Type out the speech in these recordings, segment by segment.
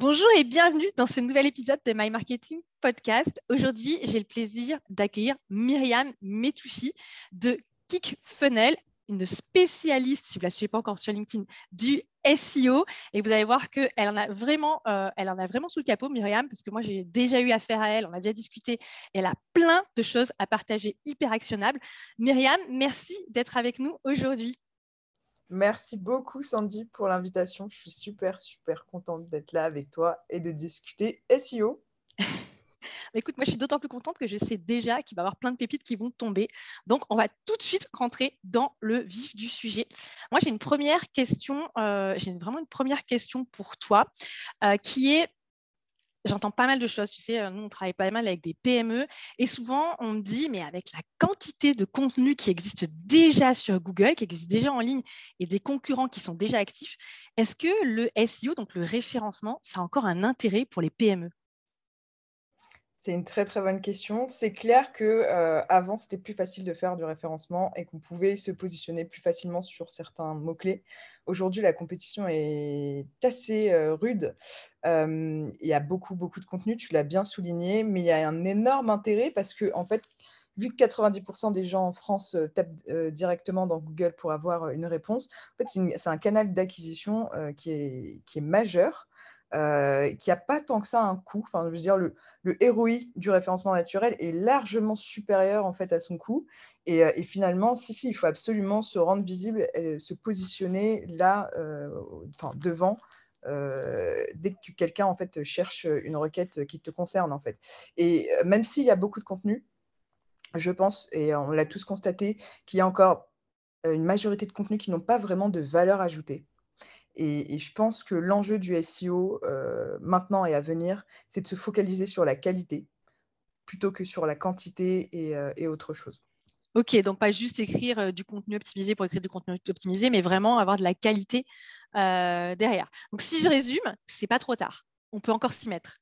Bonjour et bienvenue dans ce nouvel épisode de My Marketing Podcast. Aujourd'hui, j'ai le plaisir d'accueillir Myriam Metouchi de Kickfunnel, une spécialiste, si vous ne la suivez pas encore sur LinkedIn, du SEO. Et vous allez voir qu'elle en, a vraiment, euh, en a vraiment sous le capot, Myriam, parce que moi, j'ai déjà eu affaire à elle, on a déjà discuté, et elle a plein de choses à partager hyper actionnables. Myriam, merci d'être avec nous aujourd'hui. Merci beaucoup, Sandy, pour l'invitation. Je suis super, super contente d'être là avec toi et de discuter SEO. Écoute, moi, je suis d'autant plus contente que je sais déjà qu'il va y avoir plein de pépites qui vont tomber. Donc, on va tout de suite rentrer dans le vif du sujet. Moi, j'ai une première question, euh, j'ai vraiment une première question pour toi, euh, qui est J'entends pas mal de choses, tu sais, euh, nous on travaille pas mal avec des PME et souvent on me dit, mais avec la quantité de contenu qui existe déjà sur Google, qui existe déjà en ligne et des concurrents qui sont déjà actifs, est-ce que le SEO, donc le référencement, ça a encore un intérêt pour les PME c'est une très très bonne question. C'est clair que euh, avant c'était plus facile de faire du référencement et qu'on pouvait se positionner plus facilement sur certains mots clés. Aujourd'hui, la compétition est assez euh, rude. Euh, il y a beaucoup beaucoup de contenu. Tu l'as bien souligné, mais il y a un énorme intérêt parce que en fait, vu que 90% des gens en France tapent directement dans Google pour avoir une réponse, en fait c'est un canal d'acquisition qui est, qui est majeur. Euh, qui n'a pas tant que ça un coût. Enfin, je veux dire, le, le du référencement naturel est largement supérieur en fait à son coût. Et, euh, finalement, si, si, il faut absolument se rendre visible, et se positionner là, euh, enfin, devant. dès que quelqu'un en fait cherche une requête qui te concerne en fait et même s'il y a beaucoup de contenu je pense et on l'a tous constaté qu'il y a encore une majorité de contenus qui n'ont pas vraiment de valeur ajoutée et, je pense que l'enjeu du SEO euh, maintenant et à venir, c'est de se focaliser sur la qualité plutôt que sur la quantité et, euh, autre chose. Ok, donc pas juste écrire euh, du contenu optimisé pour écrire du contenu optimisé, mais vraiment avoir de la qualité derrière. Donc si je résume, c'est pas trop tard. On peut encore s'y mettre.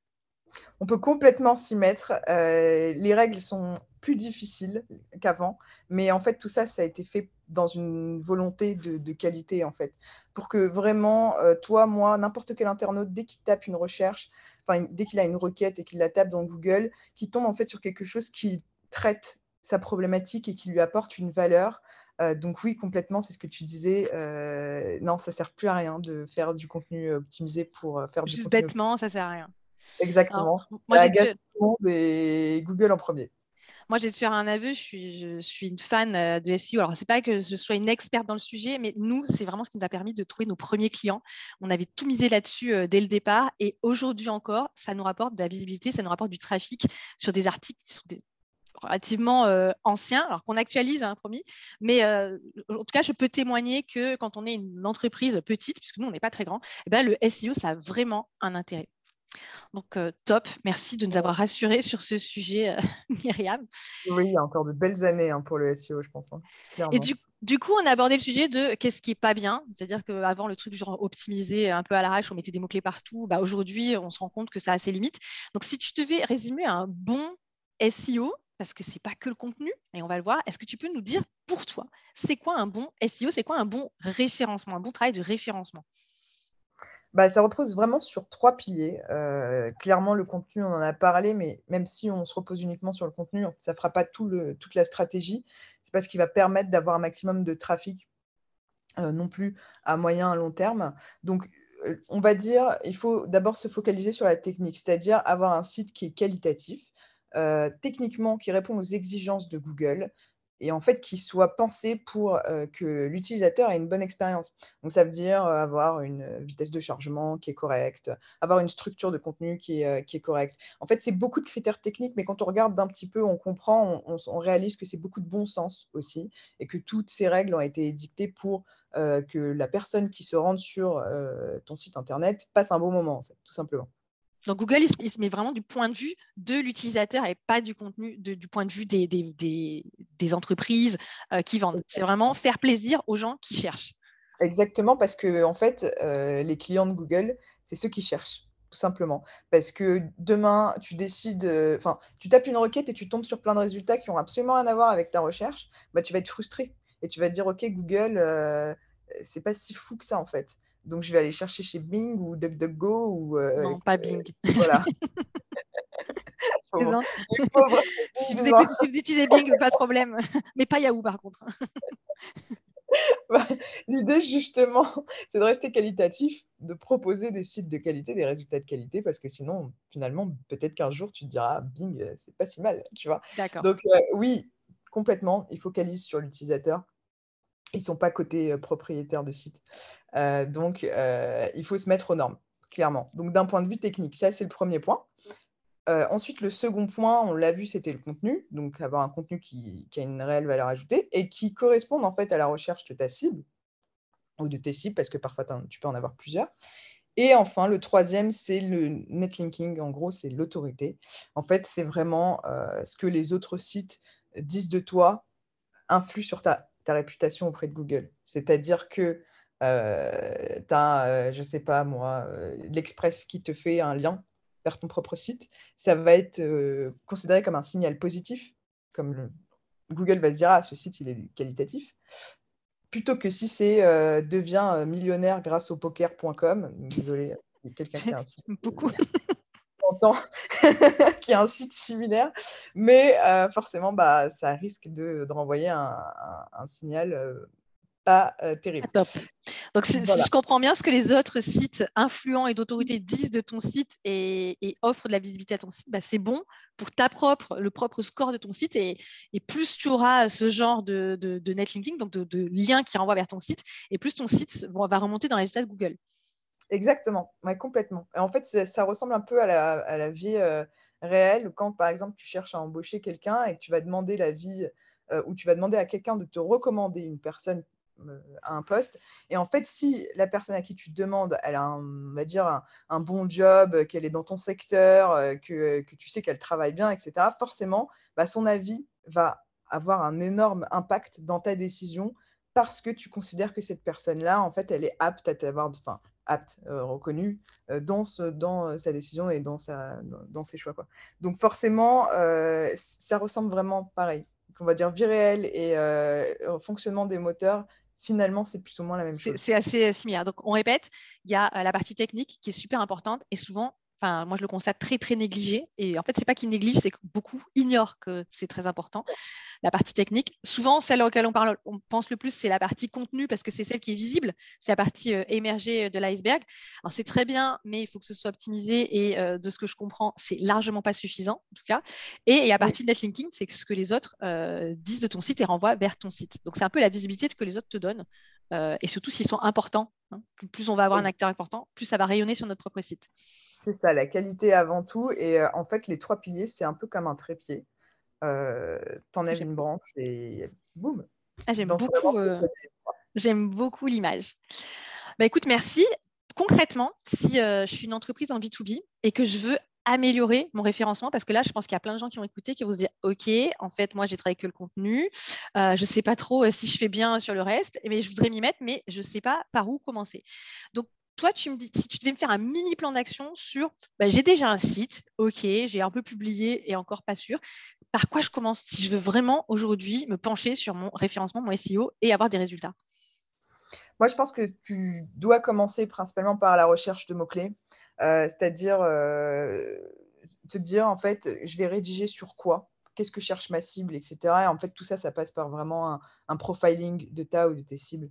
On peut complètement s'y mettre. les règles sont plus difficiles qu'avant, mais en fait tout ça, ça a été fait dans une volonté de, qualité, en fait. Pour que vraiment, euh, toi, moi, n'importe quel internaute, dès qu'il tape une recherche, enfin, dès qu'il a une requête et qu'il la tape dans Google, qu'il tombe en fait sur quelque chose qui traite sa problématique et qui lui apporte une valeur. Euh, donc oui, complètement, c'est ce que tu disais. Euh, non, ça sert plus à rien de faire du contenu optimisé pour faire du Juste bêtement, ça sert à rien. Exactement. moi, j'ai et Google en premier. Moi, j'ai de faire un aveu, je suis, une fan euh, de SEO. Alors, ce n'est pas que je sois une experte dans le sujet, mais nous, c'est vraiment ce qui nous a permis de trouver nos premiers clients. On avait tout misé là-dessus euh, dès le départ. Et aujourd'hui encore, ça nous rapporte de la visibilité, ça nous rapporte du trafic sur des articles qui sont relativement euh, anciens, alors qu'on actualise, hein, promis. Mais en tout cas, je peux témoigner que quand on est une entreprise petite, puisque nous, on n'est pas très grand, eh ben, le SEO, ça a vraiment un intérêt. Donc, euh, top. Merci de nous avoir rassurés sur ce sujet, euh, Myriam. Oui, il y a encore de belles années hein, pour le SEO, je pense. Hein, et du, coup, on a abordé le sujet de qu'est-ce qui n'est pas bien. C'est-à-dire qu'avant, le truc genre optimisé un peu à l'arrache, on mettait des mots-clés partout. Bah, Aujourd'hui, on se rend compte que ça a ses limites. Donc, si tu devais résumer un bon SEO, parce que ce n'est pas que le contenu, et on va le voir, est-ce que tu peux nous dire pour toi, c'est quoi un bon SEO, c'est quoi un bon référencement, un bon travail de référencement? Bah, ça repose vraiment sur trois piliers. Euh, clairement, le contenu, on en a parlé, mais même si on se repose uniquement sur le contenu, ça ne fera pas tout le, toute la stratégie. C'est pas ce qui va permettre d'avoir un maximum de trafic euh, non plus à moyen, à long terme. Donc, euh, on va dire, il faut d'abord se focaliser sur la technique, c'est-à-dire avoir un site qui est qualitatif, techniquement qui répond aux exigences de Google, et en fait qui soit pensé pour euh, que l'utilisateur ait une bonne expérience. Donc ça veut dire euh, avoir une vitesse de chargement qui est correcte, avoir une structure de contenu qui est, euh, correcte. En fait, c'est beaucoup de critères techniques, mais quand on regarde d'un petit peu, on comprend, on, réalise que c'est beaucoup de bon sens aussi, et que toutes ces règles ont été dictées pour que la personne qui se rende sur ton site internet passe un bon moment, en fait, tout simplement. Donc Google, il, se met vraiment du point de vue de l'utilisateur et pas du contenu, du point de vue des, entreprises euh, qui vendent. C'est vraiment faire plaisir aux gens qui cherchent. Exactement, parce que en fait, euh, les clients de Google, c'est ceux qui cherchent, tout simplement. Parce que demain, tu décides, euh, enfin, tu tapes une requête et tu tombes sur plein de résultats qui n'ont absolument rien à voir avec ta recherche, bah, tu vas être frustré et tu vas dire, OK, Google c'est pas si fou que ça en fait. Donc je vais aller chercher chez Bing ou DuckDuckGo ou non, pas Bing. voilà. si, vous écoutez, si, vous utilisez Bing, pas de problème. Mais pas Yahoo par contre. Bah, l'idée, justement, c'est de rester qualitatif, de proposer des sites de qualité, des résultats de qualité, parce que sinon, finalement, peut-être qu'un jour, tu te diras, Bing, euh, c'est pas si mal, tu vois. Donc, euh, oui, complètement, ils focalisent sur l'utilisateur. Ils ne sont pas côté euh, propriétaire de site. donc, il faut se mettre aux normes, clairement. Donc, d'un point de vue technique, ça, c'est le premier point. Euh, ensuite, le second point, on l'a vu, c'était le contenu. Donc, avoir un contenu qui, a une réelle valeur ajoutée et qui corresponde en fait à la recherche de ta cible ou de tes cibles, parce que parfois tu peux en avoir plusieurs. Et enfin, le troisième, c'est le netlinking. En gros, c'est l'autorité. En fait, c'est vraiment euh, ce que les autres sites disent de toi influe sur ta, réputation auprès de Google. C'est-à-dire que euh, tu as, je ne sais pas moi, l'Express qui te fait un lien vers ton propre site, ça va être euh, considéré comme un signal positif, comme Google va se dire, ah, ce site, il est qualitatif, plutôt que si c'est euh, devient euh, millionnaire grâce au poker.com. Désolé, quelqu'un qui a un site. Beaucoup. qui a un site similaire, mais forcément, bah, ça risque de, renvoyer un, un signal euh, terrible. Top. Donc, si je comprends bien ce que les autres sites influents et d'autorité disent de ton site et, offrent de la visibilité à ton site, bah, c'est bon pour ta propre, le propre score de ton site. Et, plus tu auras ce genre de, de, netlinking, donc de, liens qui renvoient vers ton site, et plus ton site va remonter dans les résultats de Google. Exactement, complètement. Et en fait, ça ressemble un peu à la, vie euh, réelle, quand par exemple tu cherches à embaucher quelqu'un et que tu vas demander la vie, euh, ou tu vas demander à quelqu'un de te recommander une personne euh, à un poste. Et en fait, si la personne à qui tu demandes, elle a, un, on va dire, un, bon job, qu'elle est dans ton secteur, euh, que, que tu sais qu'elle travaille bien, etc., forcément, bah, son avis va avoir un énorme impact dans ta décision parce que tu considères que cette personne-là, en fait, elle est apte à t'avoir, enfin, apte, euh, reconnue dans, ce, dans sa décision et dans, sa, dans ses choix. Quoi. Donc forcément, ça ressemble vraiment pareil. On va dire vie réelle et fonctionnement des moteurs, finalement, c'est plus ou moins la même chose. C'est assez similaire. Donc, on répète, il y a euh, la partie technique qui est super importante et souvent, enfin, moi je le constate très très négligé. Et en fait, c'est pas qu'ils négligent, c'est que beaucoup ignorent que c'est très important. La partie technique, souvent celle auquel on parle, on pense le plus, c'est la partie contenu parce que c'est celle qui est visible, c'est la partie euh, émergée de l'iceberg. Alors c'est très bien, mais il faut que ce soit optimisé et euh, de ce que je comprends, c'est largement pas suffisant en tout cas. Et, a la partie netlinking, c'est ce que les autres euh, disent de ton site et renvoient vers ton site. Donc c'est un peu la visibilité que les autres te donnent. et surtout s'ils sont importants. Hein. Plus on va avoir un acteur important, plus ça va rayonner sur notre propre site. C'est ça, la qualité avant tout. Et euh, en fait, les trois piliers, c'est un peu comme un trépied. Euh, T'enlèves une branche et boum. Ah, J'aime beaucoup, euh, j'aime beaucoup l'image. Bah, écoute, merci. Concrètement, si euh, je suis une entreprise en B2B et que je veux améliorer mon référencement parce que là, je pense qu'il y a plein de gens qui ont écouté qui vont se dire OK, en fait, moi, j'ai travaillé que le contenu. je ne sais pas trop si je fais bien sur le reste, mais je voudrais m'y mettre, mais je ne sais pas par où commencer. Donc, toi, tu me dis, si tu devais me faire un mini plan d'action sur, bah, j'ai déjà un site, ok, j'ai un peu publié et encore pas sûr. Par quoi je commence si je veux vraiment aujourd'hui me pencher sur mon référencement, mon SEO et avoir des résultats? Moi, je pense que tu dois commencer principalement par la recherche de mots-clés, euh, c'est-à-dire euh, te dire, en fait, je vais rédiger sur quoi Qu'est-ce que cherche ma cible, etc. Et en fait, tout ça, ça passe par vraiment un profiling de ta ou de tes cibles.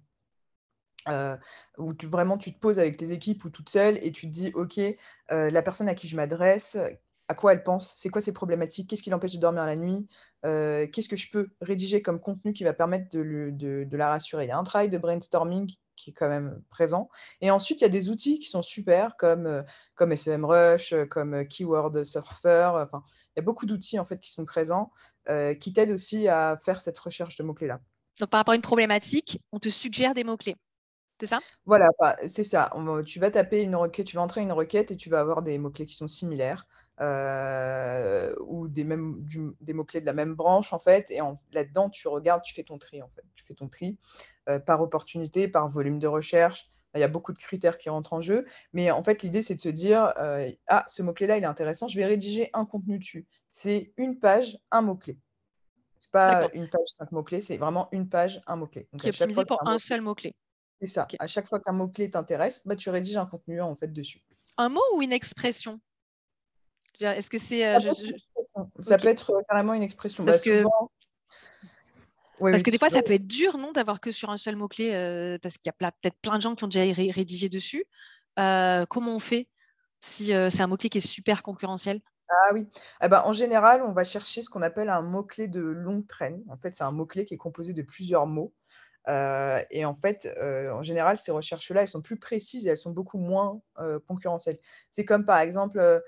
Euh, où vraiment tu te poses avec tes équipes ou toute seule et tu te dis, OK, euh, la personne à qui je m'adresse, à quoi elle pense, c'est quoi ses problématiques, qu'est-ce qui l'empêche de dormir la nuit, euh, qu'est-ce que je peux rédiger comme contenu qui va permettre de, la rassurer? Il y a un travail de brainstorming qui est quand même présent. Et ensuite, il y a des outils qui sont super comme, comme SEMrush, comme Keyword Surfer. Enfin, il y a beaucoup d'outils en fait qui sont présents qui t'aident aussi à faire cette recherche de mots-clés-là. Donc, par rapport à une problématique, on te suggère des mots-clés. C'est ça? Voilà, c'est ça. tu vas taper une requête, tu vas entrer une requête et tu vas avoir des mots-clés qui sont similaires euh, ou des, mêmes, des mots-clés de la même branche en fait. Et là-dedans, tu regardes, tu fais ton tri en fait. Tu fais ton tri euh, par opportunité, par volume de recherche. Il y a beaucoup de critères qui rentrent en jeu. Mais en fait, l'idée, c'est de se dire euh, Ah, ce mot-clé-là, il est intéressant, je vais rédiger un contenu dessus. C'est une page, un mot-clé. C'est pas une page, cinq mots-clés, c'est vraiment une page, un mot-clé. Qui est optimisé pour un seul mot-clé. C'est ça. À chaque fois qu'un mot-clé t'intéresse, bah, tu rédiges un contenu en fait dessus. Un mot ou une expression? Est-ce que c'est. Ça, peut, être carrément une expression. Parce bah, que. parce que des fois, ça peut être dur, non, d'avoir que sur un seul mot-clé, euh, parce qu'il y a peut-être plein de gens qui ont déjà rédigé dessus. Euh, comment on fait si euh, c'est un mot-clé qui est super concurrentiel? Ah oui. Eh ben, en général, on va chercher ce qu'on appelle un mot-clé de longue traîne. En fait, c'est un mot-clé qui est composé de plusieurs mots. Euh, et en fait, euh, en général, ces recherches-là, elles sont plus précises et elles sont beaucoup moins euh, concurrentielles. C'est comme par exemple,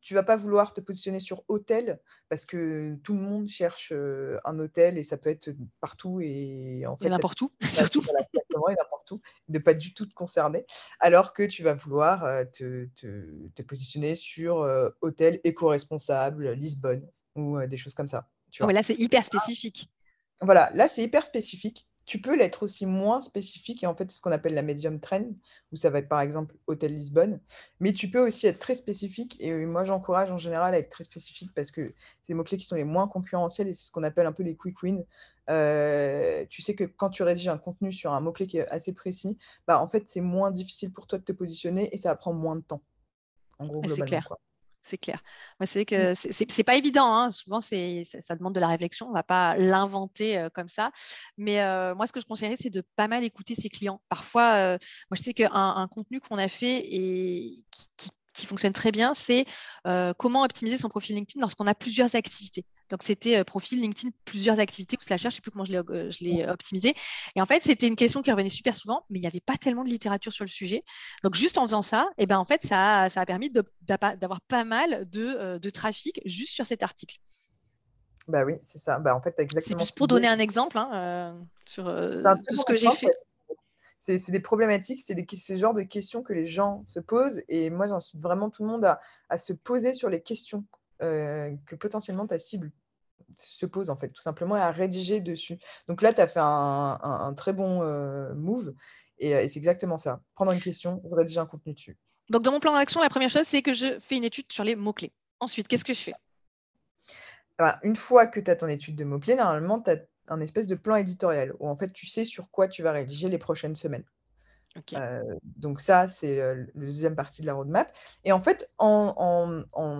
tu vas pas vouloir te positionner sur hôtel parce que tout le monde cherche un hôtel et ça peut être partout et en fait n'importe où, surtout n'importe où, de pas du tout te concerner. Alors que tu vas vouloir te, te, positionner sur hôtel éco-responsable, Lisbonne ou des choses comme ça. Tu vois? là, c'est hyper spécifique. Voilà, là, c'est hyper spécifique. Tu peux l'être aussi moins spécifique, et en fait, c'est ce qu'on appelle la medium trend, où ça va être par exemple Hôtel Lisbonne. Mais tu peux aussi être très spécifique, et moi, j'encourage en général à être très spécifique parce que c'est les mots-clés qui sont les moins concurrentiels, et c'est ce qu'on appelle un peu les quick wins. Euh, tu sais que quand tu rédiges un contenu sur un mot-clé qui est assez précis, bah, en fait, c'est moins difficile pour toi de te positionner et ça va prendre moins de temps. En gros, globalement. C'est clair c'est clair. c'est que mmh. c'est pas évident. Hein. Souvent, c'est ça, demande de la réflexion. On va pas l'inventer comme ça. Mais moi, ce que je conseillerais, c'est de pas mal écouter ses clients. Parfois, moi, je sais qu'un un contenu qu'on a fait et qui, qui fonctionne très bien, c'est comment optimiser son profil LinkedIn lorsqu'on a plusieurs activités. Donc, c'était profil LinkedIn, plusieurs activités ou slash, je ne sais plus comment je l'ai optimisé. Et en fait, c'était une question qui revenait super souvent, mais il n'y avait pas tellement de littérature sur le sujet. Donc, juste en faisant ça, et eh ben, en fait, ça, ça a permis d'avoir pas mal de, de, trafic juste sur cet article. Bah oui, c'est ça. Bah, en fait, exactement. C'est juste pour donner un exemple hein, sur tout ce que j'ai fait c'est des problématiques, c'est ce genre de questions que les gens se posent. Et moi, j'incite vraiment tout le monde à, se poser sur les questions euh, que potentiellement ta cible se pose, en fait, tout simplement, et à rédiger dessus. Donc là, tu as fait un, très bon euh, move. Et, et c'est exactement ça. Prendre une question, rédiger un contenu dessus. Donc, dans mon plan d'action, la première chose, c'est que je fais une étude sur les mots-clés. Ensuite, qu'est-ce que je fais? Une fois que tu as ton étude de mots-clés, normalement, tu as un espèce de plan éditorial où en fait tu sais sur quoi tu vas rédiger les prochaines semaines. Euh, donc ça, c'est la deuxième partie de la roadmap. Et en fait, en,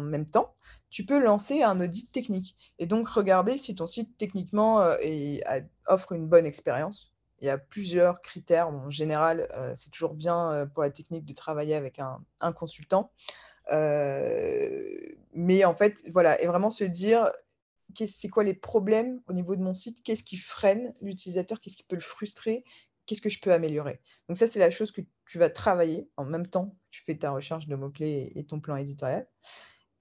même temps, tu peux lancer un audit technique et donc regarder si ton site techniquement euh, offre une bonne expérience. Il y a plusieurs critères. en général, euh, c'est toujours bien pour la technique de travailler avec un, un consultant. mais en fait, voilà, et vraiment se dire, c'est quoi les problèmes au niveau de mon site, qu'est-ce qui freine l'utilisateur, qu'est-ce qui peut le frustrer, qu'est-ce que je peux améliorer? Donc ça, c'est la chose que tu vas travailler en même temps que tu fais ta recherche de mots-clés et ton plan éditorial.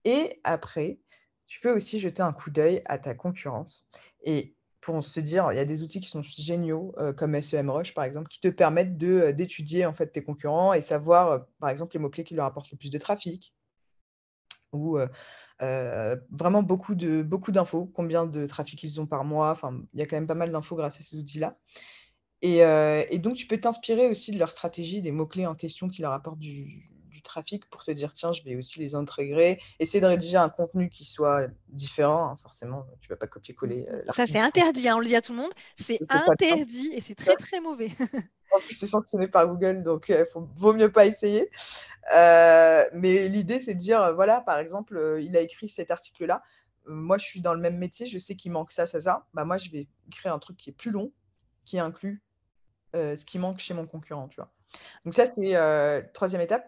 Et après, tu peux aussi jeter un coup d'œil à ta concurrence. Et pour se dire, il y a des outils qui sont géniaux, euh, comme SEMrush par exemple, qui te permettent euh, d'étudier en fait tes concurrents et savoir, euh, par exemple, les mots-clés qui leur apportent le plus de trafic, ou vraiment beaucoup beaucoup d'infos, combien de trafic ils ont par mois. Enfin, il y a quand même pas mal d'infos grâce à ces outils-là. Et, donc, tu peux t'inspirer aussi de leur stratégie, des mots-clés en question qui leur apportent du, trafic pour te dire, tiens, je vais aussi les intégrer. Essayer de rédiger un contenu qui soit différent. Hein, forcément, tu ne vas pas copier-coller. Ça, c'est interdit, hein, on le dit à tout le monde. C'est interdit et c'est très, très mauvais. En plus, c'est sanctionné par Google, donc il vaut mieux pas essayer. Euh, mais l'idée, c'est de dire, euh, voilà, par exemple, euh, il a écrit cet article-là. moi, je suis dans le même métier, je sais qu'il manque ça, ça, ça. Bah, moi, je vais écrire un truc qui est plus long, qui inclut ce qui manque chez mon concurrent, tu vois. Donc ça, c'est troisième étape.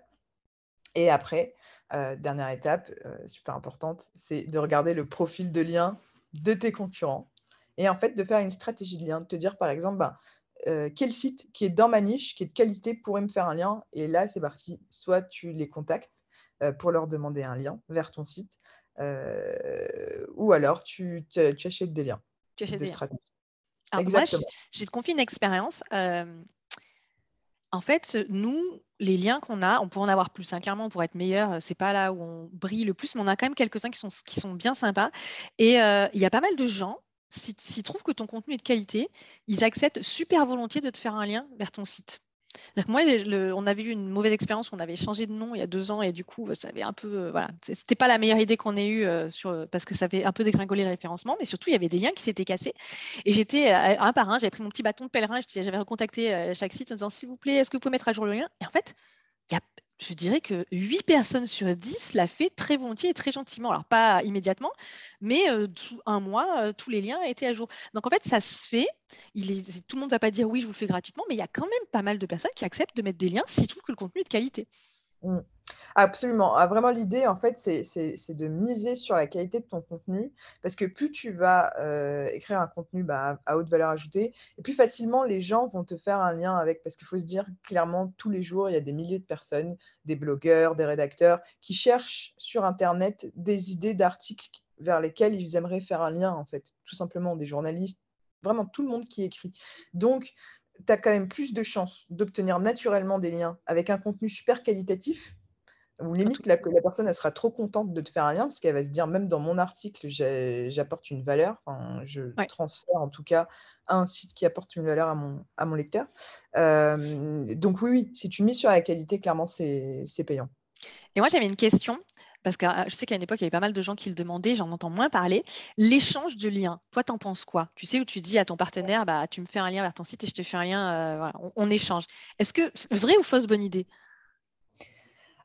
Et après, dernière étape, super importante, c'est de regarder le profil de lien de tes concurrents. Et en fait, de faire une stratégie de lien, de te dire, par exemple, bah, euh, quel site qui est dans ma niche, qui est de qualité, pourrait me faire un lien. Et là, c'est parti. Soit tu les contactes euh, pour leur demander un lien vers ton site, euh, ou alors tu, achètes des liens. Tu achètes des liens. Alors, moi, je, je, te confie une expérience. En fait, nous, les liens qu'on a, on pourrait en avoir plus. Hein. Clairement, pourrait être meilleur. C'est pas là où on brille le plus, mais on a quand même quelques-uns qui sont, qui sont bien sympas. Et il y a pas mal de gens s'ils trouvent que ton contenu est de qualité, ils acceptent super volontiers de te faire un lien vers ton site. Moi, on avait eu une mauvaise expérience, on avait changé de nom il y a deux ans et du coup, ça avait un peu, euh, voilà, c'était pas la meilleure idée qu'on ait eue euh, parce que ça avait un peu dégringolé le référencement, mais surtout il y avait des liens qui s'étaient cassés. Et j'étais euh, un par un, j'avais pris mon petit bâton de pèlerin, j'avais recontacté chaque site en disant s'il vous plaît, est-ce que vous pouvez mettre à jour le lien? Et en fait, il je dirais que 8 personnes sur 10 l'a fait très volontiers et très gentiment. Alors, pas immédiatement, mais euh, un mois, euh, tous les liens étaient à jour. Donc, en fait, ça se fait. Tout le monde ne va pas dire oui, je vous le fais gratuitement, mais il y a quand même pas mal de personnes qui acceptent de mettre des liens s'ils trouvent que le contenu est de qualité. Mmh. Absolument. Ah, vraiment, l'idée, en fait, c'est de miser sur la qualité de ton contenu parce que plus tu vas euh, écrire un contenu bah, à haute valeur ajoutée, et plus facilement les gens vont te faire un lien avec. Parce qu'il faut se dire clairement, tous les jours, il y a des milliers de personnes, des blogueurs, des rédacteurs, qui cherchent sur Internet des idées d'articles vers lesquels ils aimeraient faire un lien, en fait. Tout simplement, des journalistes, vraiment tout le monde qui écrit. Donc, tu as quand même plus de chances d'obtenir naturellement des liens avec un contenu super qualitatif ou limite la personne elle sera trop contente de te faire un lien parce qu'elle va se dire même dans mon article j'apporte une valeur, enfin, je transfère en tout cas un site qui apporte une valeur à mon, à mon lecteur. Euh, donc oui, oui, si tu mises sur la qualité, clairement c'est payant. Et moi j'avais une question parce que ah, je sais qu'à une époque, il y avait pas mal de gens qui le demandaient, j'en entends moins parler. L'échange de liens, toi, t'en penses quoi? Tu sais, où tu dis à ton partenaire, bah, tu me fais un lien vers ton site et je te fais un lien, euh, voilà, on, échange. Est-ce que, vrai ou fausse bonne idée?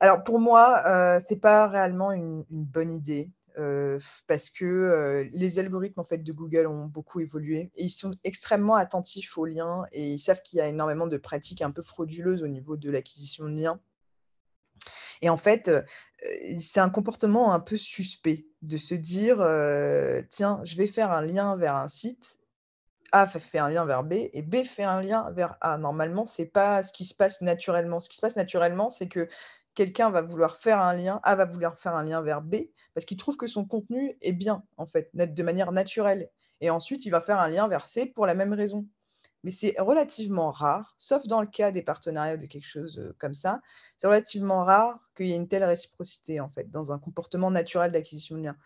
Alors, pour moi, euh, ce n'est pas réellement une, bonne idée. Euh, parce que les algorithmes en fait, de Google ont beaucoup évolué et ils sont extrêmement attentifs aux liens et ils savent qu'il y a énormément de pratiques un peu frauduleuses au niveau de l'acquisition de liens. Et en fait, c'est un comportement un peu suspect de se dire, tiens, je vais faire un lien vers un site, A fait un lien vers B et B fait un lien vers A. Normalement, ce n'est pas ce qui se passe naturellement. Ce qui se passe naturellement, c'est que quelqu'un va vouloir faire un lien, A va vouloir faire un lien vers B, parce qu'il trouve que son contenu est bien, en fait, de manière naturelle. Et ensuite, il va faire un lien vers C pour la même raison mais c'est relativement rare, sauf dans le cas des partenariats ou de quelque chose comme ça, c'est relativement rare qu'il y ait une telle réciprocité, en fait, dans un comportement naturel d'acquisition de liens.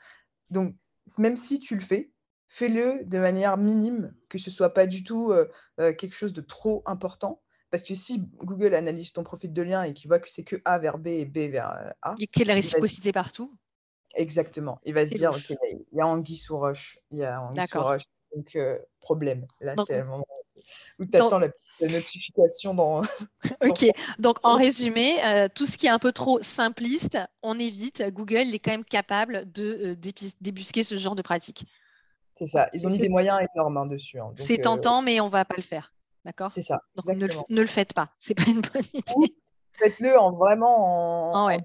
Donc, même si tu le fais, fais-le de manière minime, que ce ne soit pas du tout quelque chose de trop important. Parce que si Google analyse ton profil de lien et qu'il voit que c'est que A vers B et B vers A. Et qu'il y a la réciprocité partout Exactement. Il va se dire, il y a Anguille sous roche. Il y a Anguille sous roche. Donc, problème. Là, c'est le moment ou tu attends la petite notification dans. ok, donc en résumé, euh, tout ce qui est un peu trop simpliste, on évite. Google est quand même capable de euh, débusquer ce genre de pratique. C'est ça, ils ont mis des moyens énormes hein, dessus. Hein. C'est euh, tentant, mais on ne va pas le faire. D'accord? C'est ça. Donc ne le, faites pas, c'est pas une bonne idée. Faites-le en vraiment en, ah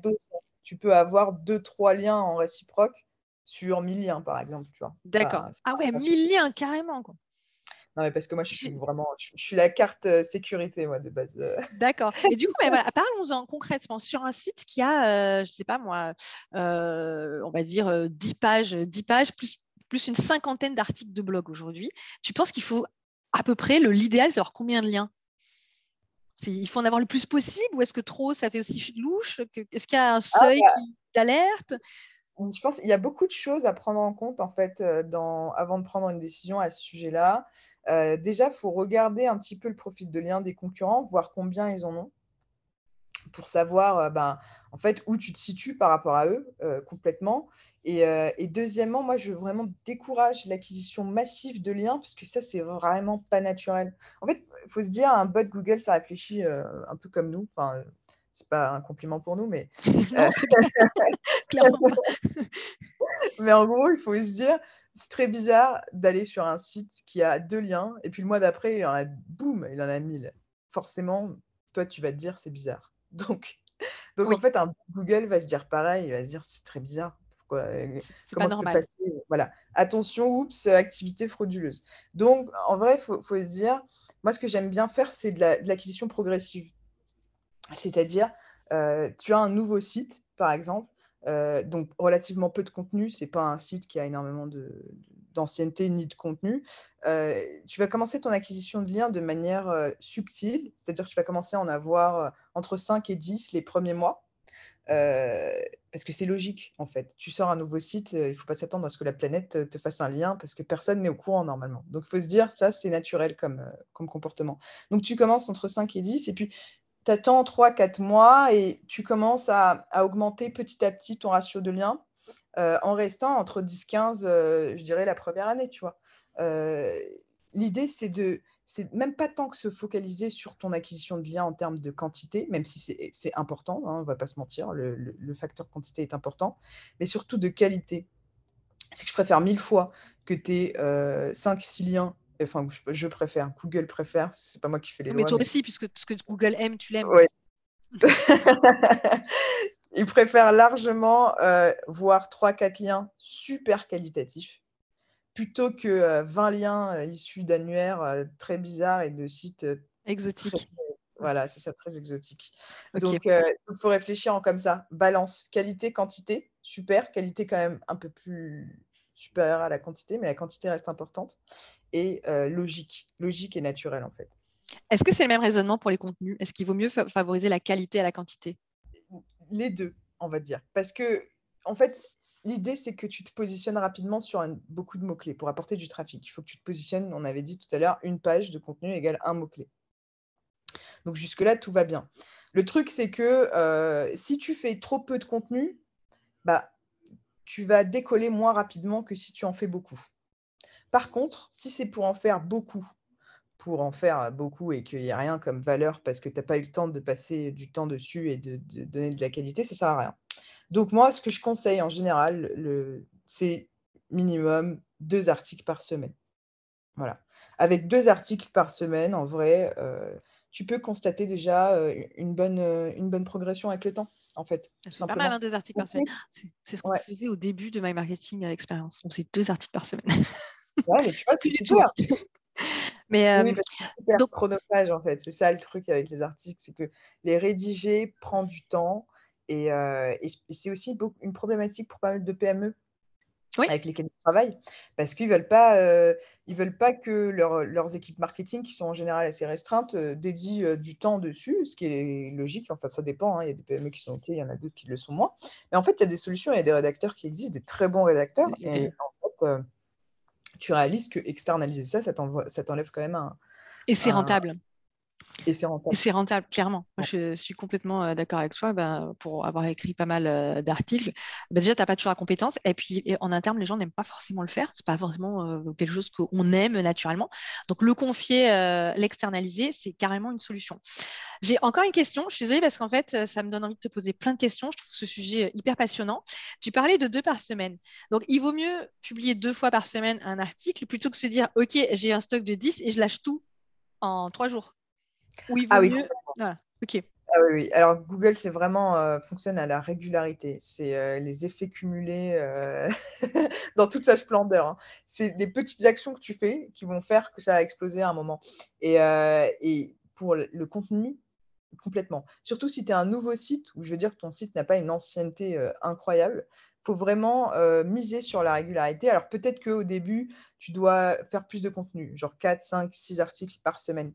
Tu peux avoir deux, trois liens en réciproque sur 1000 liens, par exemple. D'accord. Ah ouais, 1000 liens, carrément. Quoi. Non, mais parce que moi, je suis vraiment, je, suis la carte euh, sécurité, moi, de base. Euh. D'accord. Et du coup, voilà, parlons-en concrètement sur un site qui a, euh, je ne sais pas moi, on va dire 10 pages, 10 pages plus, plus une cinquantaine d'articles de blog aujourd'hui. Tu penses qu'il faut à peu près, l'idéal, c'est d'avoir combien de liens? Il faut en avoir le plus possible ou est-ce que trop, ça fait aussi louche? Est-ce qu'il y a un ah, seuil bah d'alerte je pense qu'il y a beaucoup de choses à prendre en compte en fait euh, dans, avant de prendre une décision à ce sujet-là. Euh, déjà, il faut regarder un petit peu le profil de lien des concurrents, voir combien ils en ont, pour savoir euh, ben, en fait où tu te situes par rapport à eux complètement. Et, et, deuxièmement, moi, je vraiment décourage l'acquisition massive de liens parce que ça, c'est vraiment pas naturel. En fait, il faut se dire, un bot Google, ça réfléchit un peu comme nous. Enfin, c'est pas un compliment pour nous, mais. Euh, mais en gros, il faut se dire, c'est très bizarre d'aller sur un site qui a deux liens, et puis le mois d'après, il en a, boum, il en a mille. Forcément, toi, tu vas te dire, c'est bizarre. Donc, donc en fait, un Google va se dire pareil, il va se dire, c'est très bizarre. Euh, c'est pas normal. Voilà. Attention, oups, activité frauduleuse. Donc, en vrai, il faut, faut, se dire, moi, ce que j'aime bien faire, c'est de l'acquisition progressive. C'est-à-dire, euh, tu as un nouveau site, par exemple, euh, donc relativement peu de contenu, ce n'est pas un site qui a énormément d'ancienneté ni de contenu. Euh, tu vas commencer ton acquisition de liens de manière subtile, c'est-à-dire que tu vas commencer à en avoir entre 5 et 10 les premiers mois. parce que c'est logique, en fait. Tu sors un nouveau site, il faut pas s'attendre à ce que la planète te fasse un lien parce que personne n'est au courant normalement. Donc, il faut se dire, ça, c'est naturel comme, comme comportement. Donc, tu commences entre 5 et 10 et puis tu attends 3-4 mois et tu commences à, augmenter petit à petit ton ratio de liens en restant entre 10-15, je dirais, la première année, tu vois. L'idée, c'est de c'est même pas tant que se focaliser sur ton acquisition de liens en termes de quantité, même si c'est important, hein, on ne va pas se mentir, le, facteur quantité est important, mais surtout de qualité. C'est que je préfère mille fois que tu aies 5-6 liens, enfin je, préfère, Google préfère, c'est pas moi qui fais les mais lois. Toi mais toi aussi, puisque ce que Google aime, tu l'aimes. Oui. Il préfère largement euh, voir 3-4 liens super qualitatifs plutôt que 20 liens issus d'annuaires très bizarres et de sites exotiques. voilà, c'est ça, très exotique. Donc, il faut réfléchir en comme ça. Balance, qualité, quantité, super. Qualité quand même un peu plus supérieure à la quantité, mais la quantité reste importante. Et logique, logique et naturelle en fait. Est-ce que c'est le même raisonnement pour les contenus? Est-ce qu'il vaut mieux favoriser la qualité à la quantité? Les deux, on va dire. Parce que, en fait, l'idée, c'est que tu te positionnes rapidement sur beaucoup de mots-clés pour apporter du trafic. Il faut que tu te positionnes, on avait dit tout à l'heure, une page de contenu égale un mot-clé. Donc jusque-là, tout va bien. Le truc, c'est que euh, si tu fais trop peu de contenu, bah, tu vas décoller moins rapidement que si tu en fais beaucoup. Par contre, si c'est pour en faire beaucoup, pour en faire beaucoup et qu'il n'y a rien comme valeur parce que tu n'as pas eu le temps de passer du temps dessus et de, de donner de la qualité, ça ne sert à rien. Donc moi, ce que je conseille en général, c'est minimum deux articles par semaine. Voilà. Avec deux articles par semaine, en vrai, euh, tu peux constater déjà euh, une, bonne, euh, une bonne progression avec le temps, en fait. C'est pas mal, hein, deux articles par semaine. C'est ce qu'on faisait au début de My Marketing Experience. On faisait deux articles par semaine. Ouais, mais tu vois, c'est tout. Mais oui, donc chronophage en fait, c'est ça le truc avec les articles, c'est que les rédiger prend du temps. Et, c'est aussi une problématique pour pas mal de PME avec lesquelles ils travaillent, parce qu'ils ne veulent, pas, veulent pas que leurs équipes marketing, qui sont en général assez restreintes, dédient du temps dessus, ce qui est logique. Enfin, ça dépend. Hein. Il y a des PME qui sont OK, il y en a d'autres qui le sont moins. Mais en fait, il y a des solutions, il y a des rédacteurs qui existent, des très bons rédacteurs. Et en fait, tu réalises que externaliser ça, ça t'enlève quand même un. Et c'est rentable. Et c'est rentable. C'est rentable, clairement. Moi, je suis complètement euh, d'accord avec toi. Ben, pour avoir écrit pas mal euh, d'articles, ben, déjà, tu n'as pas toujours la compétence. Et puis, en interne, les gens n'aiment pas forcément le faire. Ce n'est pas forcément euh, quelque chose qu'on aime naturellement. Donc, le confier, l'externaliser, c'est carrément une solution. J'ai encore une question. Je suis désolée parce qu'en fait, ça me donne envie de te poser plein de questions. Je trouve ce sujet hyper passionnant. Tu parlais de deux par semaine. Donc, il vaut mieux publier deux fois par semaine un article plutôt que se dire, OK, j'ai un stock de 10 et je lâche tout en trois jours. Oui, ah oui. Ok. Ah oui, Alors Google, c'est vraiment euh, fonctionne à la régularité. C'est euh, les effets cumulés euh, dans toute sa splendeur. Hein. C'est des petites actions que tu fais qui vont faire que ça va exploser à un moment. Et, et pour le contenu, complètement. Surtout si tu es un nouveau site, où je veux dire que ton site n'a pas une ancienneté incroyable, il faut vraiment miser sur la régularité. Alors peut-être qu'au début, tu dois faire plus de contenu, genre 4, 5, 6 articles par semaine.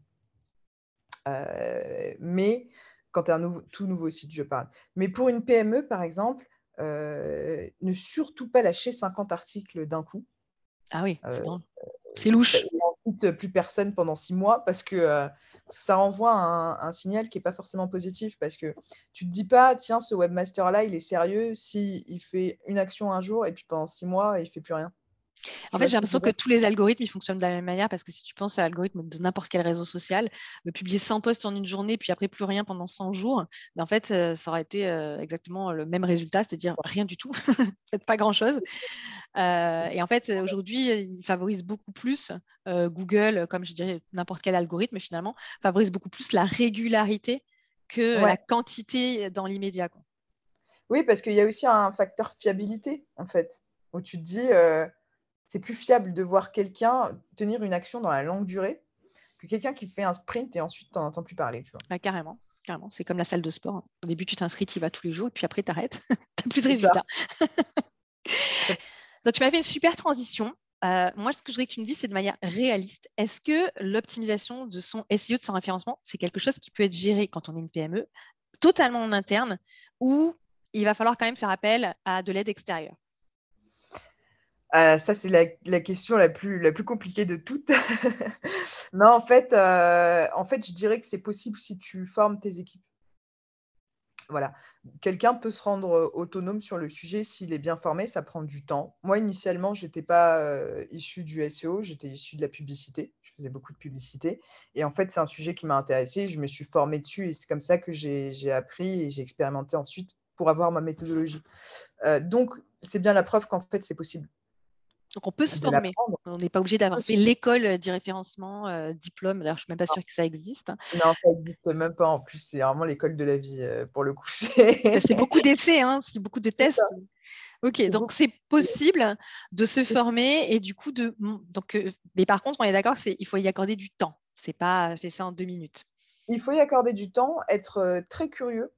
Euh, mais quand tu as un tout nouveau site, je parle. Mais pour une PME, par exemple, euh, ne surtout pas lâcher 50 articles d'un coup. Ah oui, c'est euh, louche. Et plus personne pendant six mois parce que ça envoie un, signal qui n'est pas forcément positif parce que tu ne te dis pas, tiens, ce webmaster-là, il est sérieux s'il il fait une action un jour et puis pendant six mois, il ne fait plus rien. En fait, j'ai l'impression que tous les algorithmes ils fonctionnent de la même manière parce que si tu penses à l'algorithme de n'importe quel réseau social, publier 100 posts en une journée puis après plus rien pendant 100 jours, ben, en fait, euh, ça aurait été euh, exactement le même résultat, c'est-à-dire rien du tout, pas grand-chose. Euh, et en fait, aujourd'hui, il favorise beaucoup plus Google, comme je dirais n'importe quel algorithme finalement, favorise beaucoup plus la régularité que la quantité dans l'immédiat. Oui, parce qu'il y a aussi un facteur fiabilité en fait, où tu te dis c'est plus fiable de voir quelqu'un tenir une action dans la longue durée que quelqu'un qui fait un sprint et ensuite t'en entends plus parler. Tu vois. Bah, carrément. Carrément, c'est comme la salle de sport. Au début, tu t'inscris, tu y vas tous les jours, et puis après, tu arrêtes. tu n'as plus de résultats. Donc, tu m'as fait une super transition. Euh, moi, ce que je voudrais que tu me dises, c'est de manière réaliste. Est-ce que l'optimisation de son SEO, de son référencement, c'est quelque chose qui peut être géré quand on est une PME, totalement en interne, ou il va falloir quand même faire appel à de l'aide extérieure? Euh, ça, c'est la, question la plus, la plus compliquée de toutes. non, en fait, euh, en fait, je dirais que c'est possible si tu formes tes équipes. Voilà. Quelqu'un peut se rendre euh, autonome sur le sujet s'il est bien formé, ça prend du temps. Moi, initialement, je n'étais pas issu du SEO, j'étais issu de la publicité. Je faisais beaucoup de publicité. Et en fait, c'est un sujet qui m'a intéressé. Je me suis formée dessus et c'est comme ça que j'ai appris et j'ai expérimenté ensuite pour avoir ma méthodologie. donc, c'est bien la preuve qu'en fait, c'est possible. Donc on peut se former. On n'est pas obligé d'avoir fait l'école euh, du référencement, euh, diplôme. D'ailleurs, je ne suis même pas sûre que ça existe. Non, ça n'existe même pas. En plus, c'est vraiment l'école de la vie euh, pour le coup. c'est beaucoup d'essais, hein, c'est beaucoup de tests. Ok, donc c'est possible de se former et du coup de. Donc, mais par contre, on est d'accord, il faut y accorder du temps. C'est pas fait ça en deux minutes. Il faut y accorder du temps, être très curieux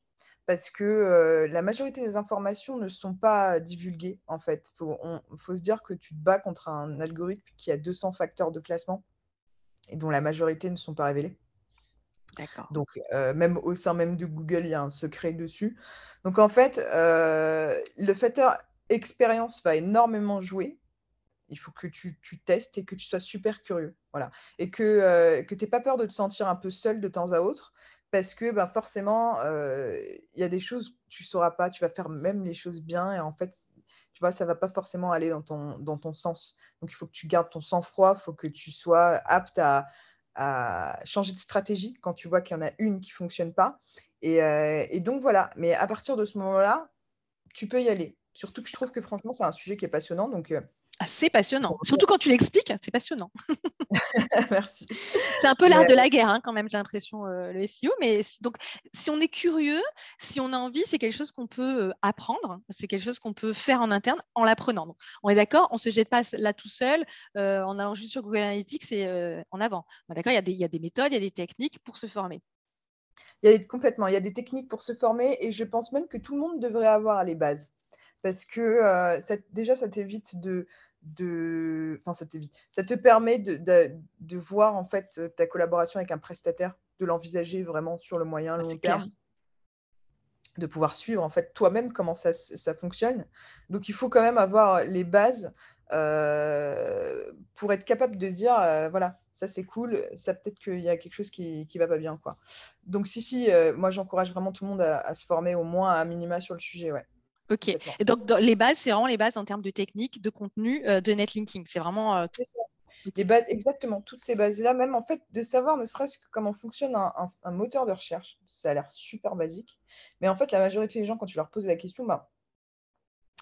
parce que la majorité des informations ne sont pas divulguées, en fait. Il faut, se dire que tu te bats contre un algorithme qui a 200 facteurs de classement et dont la majorité ne sont pas révélés. D'accord. Donc, même au sein même de Google, il y a un secret dessus. Donc, en fait, le facteur expérience va énormément jouer. Il faut que tu, testes et que tu sois super curieux. Voilà. Et que, que tu n'aies pas peur de te sentir un peu seul de temps à autre parce que ben, forcément, il y a des choses que tu ne sauras pas, tu vas faire même les choses bien et en fait, tu vois, ça ne va pas forcément aller dans ton, dans ton sens. Donc, il faut que tu gardes ton sang-froid, il faut que tu sois apte à, changer de stratégie quand tu vois qu'il y en a une qui ne fonctionne pas. Et, donc, voilà. Mais à partir de ce moment-là, tu peux y aller. Surtout que je trouve que franchement, c'est un sujet qui est passionnant. Donc, c'est passionnant. Surtout quand tu l'expliques, c'est passionnant. Merci. C'est un peu l'art de la guerre, hein, quand même, j'ai l'impression, euh, le SEO. Mais donc, si on est curieux, si on a envie, c'est quelque chose qu'on peut euh, apprendre. C'est quelque chose qu'on peut faire en interne en l'apprenant. on est d'accord, on ne se jette pas là tout seul euh, en allant juste sur Google Analytics et en avant. D'accord, il y, y, a des méthodes, il y a des techniques pour se former. Il y a complètement, il y a des techniques pour se former et je pense même que tout le monde devrait avoir les bases parce que déjà, ça t'évite de, de, enfin, ça t'évite, ça te permet de, de, voir en fait ta collaboration avec un prestataire, de l'envisager vraiment sur le moyen long terme, de pouvoir suivre en fait toi-même comment ça, ça, fonctionne. Donc, il faut quand même avoir les bases pour être capable de se dire, voilà, ça c'est cool, ça peut-être qu'il y a quelque chose qui ne va pas bien. Quoi. Donc si, si, moi j'encourage vraiment tout le monde à, à, se former au moins à minima sur le sujet. Ouais. Ok. Et donc, les bases, c'est vraiment les bases en termes de technique, de contenu, euh, de netlinking. C'est vraiment. Euh, ça. Les bases, exactement, toutes ces bases-là, même en fait, de savoir ne serait-ce que comment fonctionne un, moteur de recherche. Ça a l'air super basique. Mais en fait, la majorité des gens, quand tu leur poses la question, bah,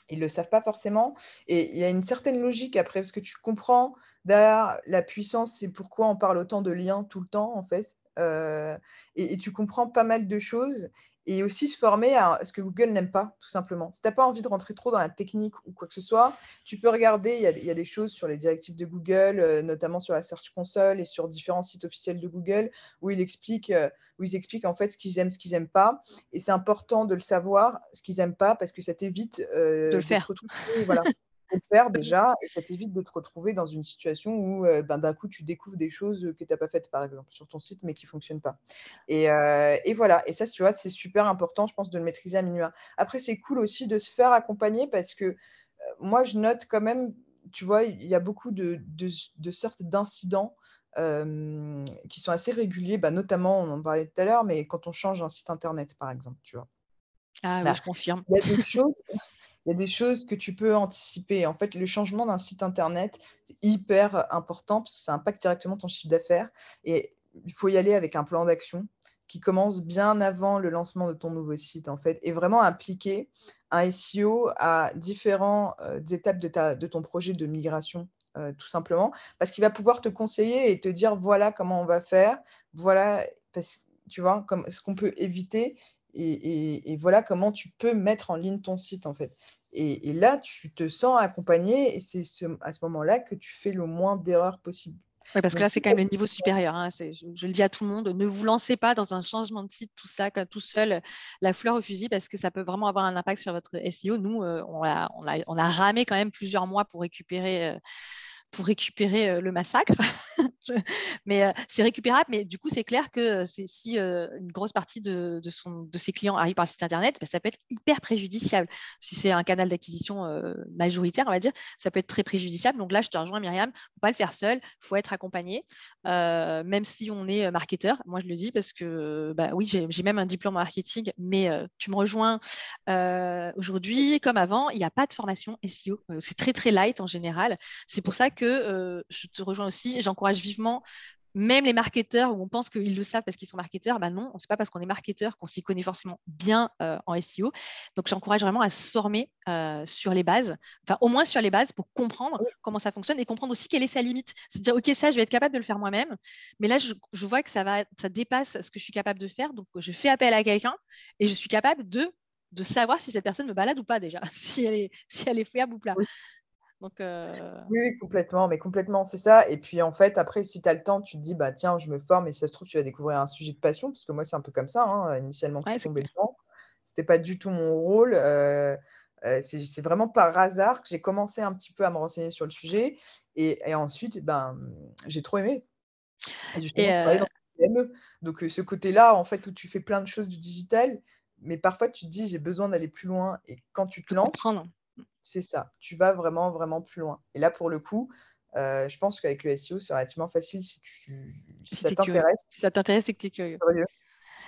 ils ne le savent pas forcément. Et il y a une certaine logique après, parce que tu comprends derrière la puissance, c'est pourquoi on parle autant de liens tout le temps, en fait. Euh, et, tu comprends pas mal de choses et aussi se former à ce que Google n'aime pas, tout simplement. Si tu n'as pas envie de rentrer trop dans la technique ou quoi que ce soit, tu peux regarder, il y a, des choses sur les directives de Google, euh, notamment sur la Search Console et sur différents sites officiels de Google, où ils expliquent, euh, où ils expliquent en fait ce qu'ils aiment, ce qu'ils n'aiment pas. Et c'est important de le savoir, ce qu'ils n'aiment pas, parce que ça t'évite de le faire. Voilà. le faire déjà, et ça t'évite de te retrouver dans une situation où euh, ben, d'un coup tu découvres des choses que tu n'as pas faites, par exemple, sur ton site, mais qui ne fonctionnent pas. Et, euh, et, voilà, et ça, tu vois, c'est super important, je pense, de le maîtriser à minima. Après, c'est cool aussi de se faire accompagner parce que euh, moi, je note quand même, tu vois, il y a beaucoup de, de, sortes d'incidents. qui sont assez réguliers, bah, notamment, on en parlait tout à l'heure, mais quand on change un site internet, par exemple, tu vois. Ah oui, bah, je confirme. Il y a des choses, il y a des choses que tu peux anticiper. En fait, le changement d'un site internet, c'est hyper important parce que ça impacte directement ton chiffre d'affaires. Et il faut y aller avec un plan d'action qui commence bien avant le lancement de ton nouveau site, en fait, et vraiment impliquer un SEO à différentes euh, étapes de, ta, de ton projet de migration euh, tout simplement, parce qu'il va pouvoir te conseiller et te dire voilà comment on va faire, voilà, parce, tu vois, comme, ce qu'on peut éviter et, voilà comment tu peux mettre en ligne ton site en fait. Et, là, tu te sens accompagné et c'est à ce moment-là que tu fais le moins d'erreurs possible. Oui, parce que là, c'est quand même le niveau supérieur. Hein. Je, le dis à tout le monde, ne vous lancez pas dans un changement de site, tout ça, tout seul, la fleur au fusil, parce que ça peut vraiment avoir un impact sur votre SEO. Nous, euh, on, a, on, a, on, a, ramé quand même plusieurs mois pour récupérer euh, pour récupérer le massacre. mais c'est récupérable, mais du coup, c'est clair que si une grosse partie de, de ses clients arrivent par le site internet, bah, ça peut être hyper préjudiciable. Si c'est un canal d'acquisition majoritaire, on va dire, ça peut être très préjudiciable. Donc là, je te rejoins, Myriam, il ne faut pas le faire seul, il faut être accompagné, même si on est marketeur. Moi, je le dis parce que, bah, oui, j'ai même un diplôme en marketing, mais tu me rejoins aujourd'hui, comme avant, il n'y a pas de formation SEO. c'est très, très light en général. C'est pour ça que je te rejoins aussi, j'encourage vivement même les marketeurs où on pense qu'ils le savent parce qu'ils sont marketeurs, ben non, ce n'est pas parce qu'on est marketeur qu'on s'y connaît forcément bien en SEO. Donc j'encourage vraiment à se former sur les bases, enfin au moins sur les bases pour comprendre comment ça fonctionne et comprendre aussi quelle est sa limite. C'est-à-dire, ok, ça, je vais être capable de le faire moi-même, mais là, je, vois que ça, va, ça dépasse ce que je suis capable de faire, donc je fais appel à quelqu'un et je suis capable de, de savoir si cette personne me balade ou pas déjà, si elle est, si elle est fiable ou pas. Euh, oui, complètement, mais complètement, c'est ça. Et puis en fait, après, si tu as le temps, tu te dis, bah tiens, je me forme et si ça se trouve, tu vas découvrir un sujet de passion, parce que moi, c'est un peu comme ça, hein, initialement, je suis tombée dedans. C'était pas du tout mon rôle. Euh, euh, c'est vraiment par hasard que j'ai commencé un petit peu à me renseigner sur le sujet. Et, ensuite, ben, j'ai trop aimé. Donc, ce côté-là, en fait, où tu fais plein de choses du digital, mais parfois, tu te dis, j'ai besoin d'aller plus loin. Et quand tu te lances, c'est ça. Tu vas vraiment, vraiment plus loin. Et là, pour le coup, euh, je pense qu'avec le SEO, c'est relativement facile si, tu, ça t'intéresse. Si ça t'intéresse, c'est que tu es curieux.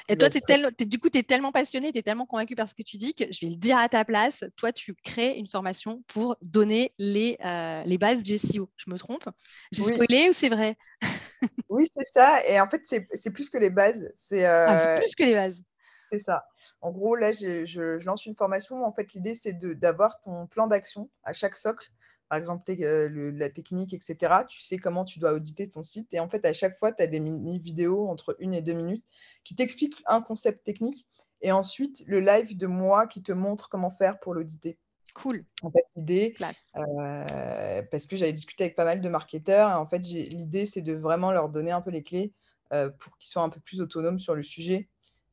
Et toi, es du coup, tu es tellement passionné, tu es tellement convaincu par ce que tu dis que je vais le dire à ta place. Toi, tu crées une formation pour donner les, euh, les bases du SEO. Je me trompe? J'ai spoilé ou c'est vrai? Oui, c'est ça. Et en fait, c'est plus que les bases. C'est ah, euh, plus que les bases. C'est ça. En gros, là, je, lance une formation. En fait, l'idée, c'est d'avoir ton plan d'action à chaque socle. Par exemple, euh, la technique, etc. Tu sais comment tu dois auditer ton site. Et en fait, à chaque fois, tu as des mini-vidéos entre une et deux minutes qui t'expliquent un concept technique. Et ensuite, le live de moi qui te montre comment faire pour l'auditer. Cool. En fait, l'idée, euh, parce que j'avais discuté avec pas mal de marketeurs, en fait, l'idée, c'est de vraiment leur donner un peu les clés euh, pour qu'ils soient un peu plus autonomes sur le sujet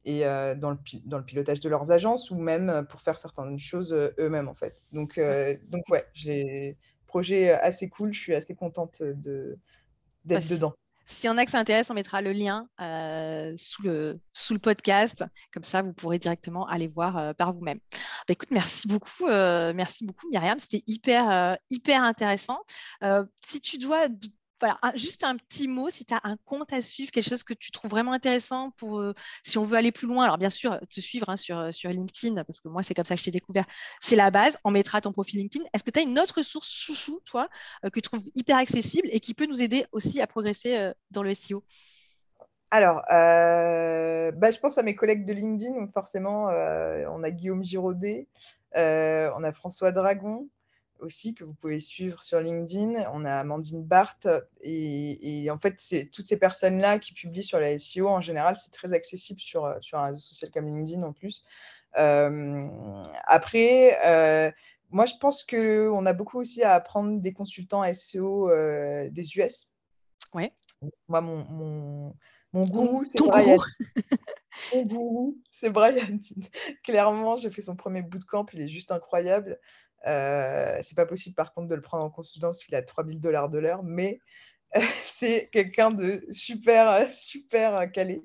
et euh, dans, le, dans le pilotage de leurs agences ou même euh, pour faire certaines choses euh, eux-mêmes en fait. Donc, donc ouais, j'ai projet assez cool, je suis assez contente d'être dedans. S'il y en a que ça intéresse, on mettra le lien sous, le, sous le podcast. Comme ça, vous pourrez directement aller voir par vous-même. Bah, écoute, merci beaucoup. merci beaucoup, Myriam. C'était hyper, hyper intéressant. si tu dois voilà, juste un petit mot, si tu as un compte à suivre, quelque chose que tu trouves vraiment intéressant pour euh, si on veut aller plus loin. Alors bien sûr, te suivre hein, sur, euh, sur LinkedIn, parce que moi, c'est comme ça que je t'ai découvert. C'est la base. On mettra ton profil LinkedIn. Est-ce que tu as une autre source chouchou, toi, euh, que tu trouves hyper accessible et qui peut nous aider aussi à progresser dans le SEO alors, bah, je pense à mes collègues de LinkedIn. Donc forcément, on a Guillaume Giraudet, on a François Dragon, aussi que vous pouvez suivre sur LinkedIn. On a Amandine Barthes et, en fait, c'est toutes ces personnes-là qui publient sur la SEO en général, c'est très accessible sur, sur un réseau social comme LinkedIn en plus. Euh, après, euh, moi, je pense qu'on a beaucoup aussi à apprendre des consultants SEO euh, des US. Ouais. Moi, mon, mon, mon gourou, c'est Brian. mon gourou, c'est Brian. Clairement, j'ai fait son premier bootcamp, il est juste incroyable. Euh, c'est pas possible par contre de le prendre en consultance s'il a 3000 dollars de l'heure, mais c'est quelqu'un de super, super calé.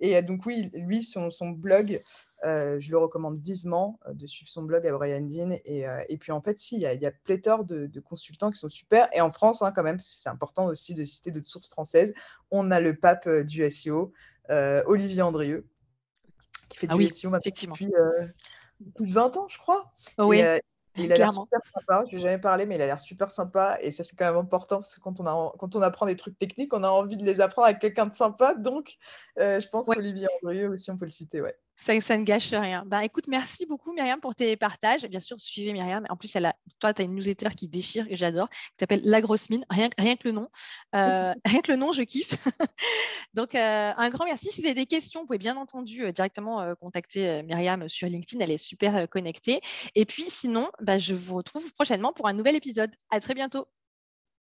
Et donc oui, lui, son, son blog, je le recommande vivement euh, de suivre son blog à Brian Dean. Et, et puis en fait, si, il y a, il y a pléthore de, consultants qui sont super. Et en France, hein, quand même, c'est important aussi de citer d'autres sources françaises. On a le pape du SEO, Olivier Andrieux, qui fait ah du SEO depuis plus de 20 ans, je crois. oui il a l'air super sympa. Je n'ai jamais parlé, mais il a l'air super sympa. Et ça, c'est quand même important parce que quand on, a, quand on apprend des trucs techniques, on a envie de les apprendre avec quelqu'un de sympa. Donc, euh, je pense qu'Olivier Andrieux aussi, on peut le citer. Ouais. Ça, ça, ne gâche rien. Bah, écoute, merci beaucoup Myriam pour tes partages. Bien sûr, suivez Myriam. En plus, elle a, toi, tu as une newsletter qui déchire, que j'adore, qui s'appelle La Grosse Mine. Rien, rien que le nom. Euh, rien que le nom, je kiffe. Donc, euh, un grand merci. Si vous avez des questions, vous pouvez bien entendu euh, directement contacter Myriam sur LinkedIn. Elle est super connectée. Et puis, sinon, bah, je vous retrouve prochainement pour un nouvel épisode. À très bientôt.